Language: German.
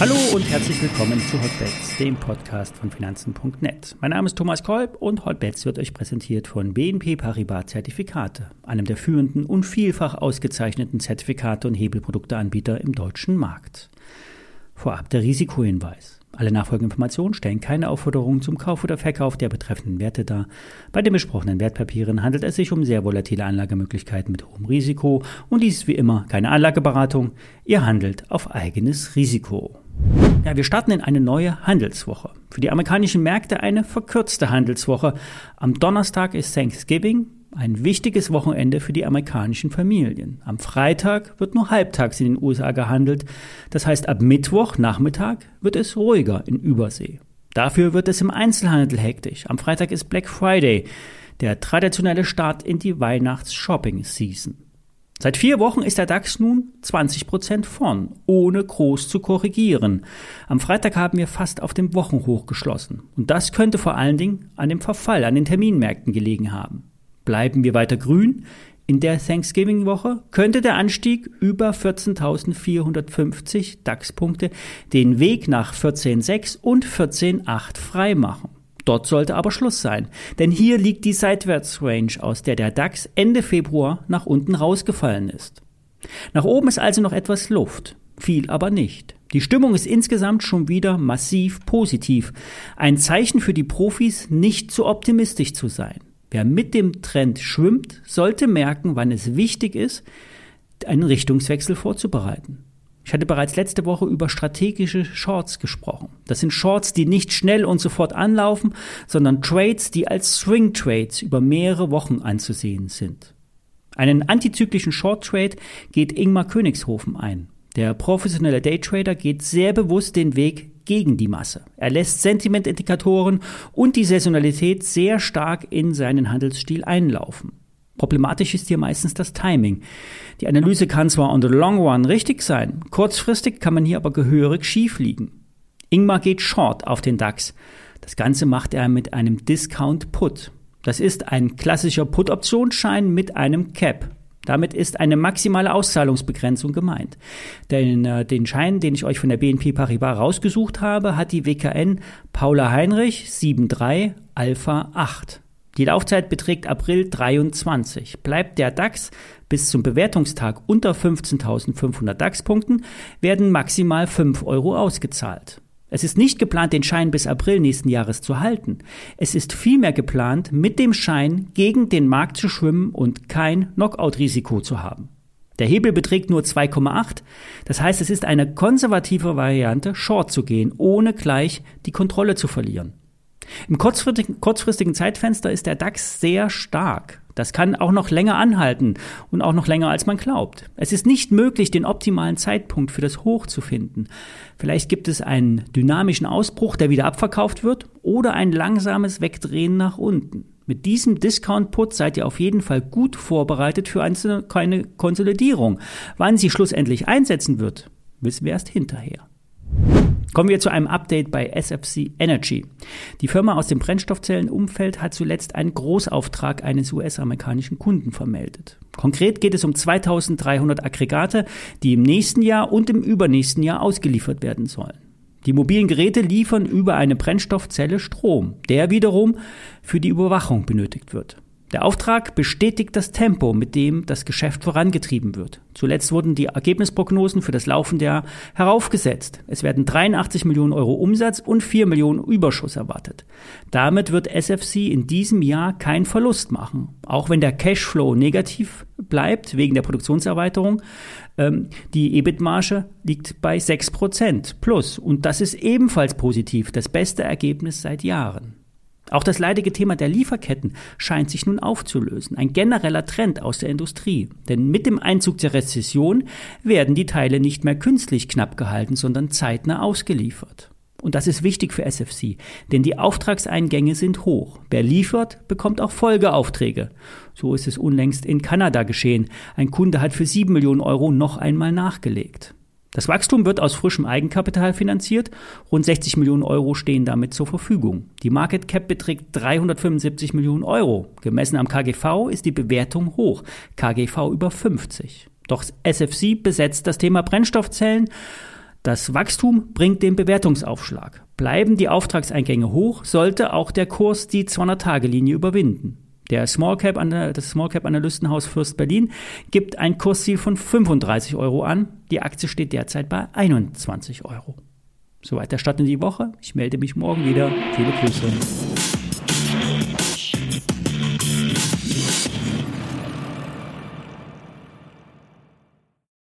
Hallo und herzlich willkommen zu Hotbets, dem Podcast von Finanzen.net. Mein Name ist Thomas Kolb und Hotbets wird euch präsentiert von BNP Paribas Zertifikate, einem der führenden und vielfach ausgezeichneten Zertifikate und Hebelprodukteanbieter im deutschen Markt. Vorab der Risikohinweis. Alle nachfolgenden Informationen stellen keine Aufforderung zum Kauf oder Verkauf der betreffenden Werte dar. Bei den besprochenen Wertpapieren handelt es sich um sehr volatile Anlagemöglichkeiten mit hohem Risiko und dies ist wie immer keine Anlageberatung. Ihr handelt auf eigenes Risiko. Ja, wir starten in eine neue Handelswoche. Für die amerikanischen Märkte eine verkürzte Handelswoche. Am Donnerstag ist Thanksgiving, ein wichtiges Wochenende für die amerikanischen Familien. Am Freitag wird nur halbtags in den USA gehandelt. Das heißt, ab Mittwoch Nachmittag wird es ruhiger in Übersee. Dafür wird es im Einzelhandel hektisch. Am Freitag ist Black Friday, der traditionelle Start in die Weihnachts-Shopping-Season. Seit vier Wochen ist der DAX nun 20 Prozent vorn, ohne groß zu korrigieren. Am Freitag haben wir fast auf dem Wochenhoch geschlossen. Und das könnte vor allen Dingen an dem Verfall an den Terminmärkten gelegen haben. Bleiben wir weiter grün, in der Thanksgiving-Woche könnte der Anstieg über 14.450 DAX-Punkte den Weg nach 14.6 und 14.8 freimachen. Dort sollte aber Schluss sein, denn hier liegt die Seitwärtsrange, aus der der DAX Ende Februar nach unten rausgefallen ist. Nach oben ist also noch etwas Luft, viel aber nicht. Die Stimmung ist insgesamt schon wieder massiv positiv, ein Zeichen für die Profis, nicht zu optimistisch zu sein. Wer mit dem Trend schwimmt, sollte merken, wann es wichtig ist, einen Richtungswechsel vorzubereiten. Ich hatte bereits letzte Woche über strategische Shorts gesprochen. Das sind Shorts, die nicht schnell und sofort anlaufen, sondern Trades, die als Swing Trades über mehrere Wochen anzusehen sind. Einen antizyklischen Short Trade geht Ingmar Königshofen ein. Der professionelle Daytrader geht sehr bewusst den Weg gegen die Masse. Er lässt Sentimentindikatoren und die Saisonalität sehr stark in seinen Handelsstil einlaufen. Problematisch ist hier meistens das Timing. Die Analyse kann zwar on the long run richtig sein, kurzfristig kann man hier aber gehörig schief liegen. Ingmar geht short auf den DAX. Das Ganze macht er mit einem Discount Put. Das ist ein klassischer Put-Optionsschein mit einem Cap. Damit ist eine maximale Auszahlungsbegrenzung gemeint. Denn äh, den Schein, den ich euch von der BNP Paribas rausgesucht habe, hat die WKN Paula Heinrich 73 Alpha 8. Die Laufzeit beträgt April 23. Bleibt der DAX bis zum Bewertungstag unter 15.500 DAX-Punkten, werden maximal 5 Euro ausgezahlt. Es ist nicht geplant, den Schein bis April nächsten Jahres zu halten. Es ist vielmehr geplant, mit dem Schein gegen den Markt zu schwimmen und kein Knockout-Risiko zu haben. Der Hebel beträgt nur 2,8. Das heißt, es ist eine konservative Variante, Short zu gehen, ohne gleich die Kontrolle zu verlieren. Im kurzfristigen, Zeitfenster ist der DAX sehr stark. Das kann auch noch länger anhalten und auch noch länger, als man glaubt. Es ist nicht möglich, den optimalen Zeitpunkt für das Hoch zu finden. Vielleicht gibt es einen dynamischen Ausbruch, der wieder abverkauft wird, oder ein langsames Wegdrehen nach unten. Mit diesem Discount-Put seid ihr auf jeden Fall gut vorbereitet für eine, Konsolidierung. Wann sie schlussendlich einsetzen wird, wissen wir erst hinterher. Kommen wir zu einem Update bei SFC Energy. Die Firma aus dem Brennstoffzellenumfeld hat zuletzt einen Großauftrag eines US-amerikanischen Kunden vermeldet. Konkret geht es um 2300 Aggregate, die im nächsten Jahr und im übernächsten Jahr ausgeliefert werden sollen. Die mobilen Geräte liefern über eine Brennstoffzelle Strom, der wiederum für die Überwachung benötigt wird. Der Auftrag bestätigt das Tempo, mit dem das Geschäft vorangetrieben wird. Zuletzt wurden die Ergebnisprognosen für das laufende Jahr heraufgesetzt. Es werden 83 Millionen Euro Umsatz und 4 Millionen Überschuss erwartet. Damit wird SFC in diesem Jahr keinen Verlust machen. Auch wenn der Cashflow negativ bleibt wegen der Produktionserweiterung. Ähm, die EBIT-Marge liegt bei 6% plus. Und das ist ebenfalls positiv. Das beste Ergebnis seit Jahren. Auch das leidige Thema der Lieferketten scheint sich nun aufzulösen. Ein genereller Trend aus der Industrie. Denn mit dem Einzug der Rezession werden die Teile nicht mehr künstlich knapp gehalten, sondern zeitnah ausgeliefert. Und das ist wichtig für SFC, denn die Auftragseingänge sind hoch. Wer liefert, bekommt auch Folgeaufträge. So ist es unlängst in Kanada geschehen. Ein Kunde hat für sieben Millionen Euro noch einmal nachgelegt. Das Wachstum wird aus frischem Eigenkapital finanziert. Rund 60 Millionen Euro stehen damit zur Verfügung. Die Market Cap beträgt 375 Millionen Euro. Gemessen am KGV ist die Bewertung hoch. KGV über 50. Doch SFC besetzt das Thema Brennstoffzellen. Das Wachstum bringt den Bewertungsaufschlag. Bleiben die Auftragseingänge hoch, sollte auch der Kurs die 200-Tage-Linie überwinden. Der Small Cap, das Small Cap Analystenhaus Fürst Berlin gibt ein Kursziel von 35 Euro an. Die Aktie steht derzeit bei 21 Euro. Soweit der Start in die Woche. Ich melde mich morgen wieder. Viele Grüße.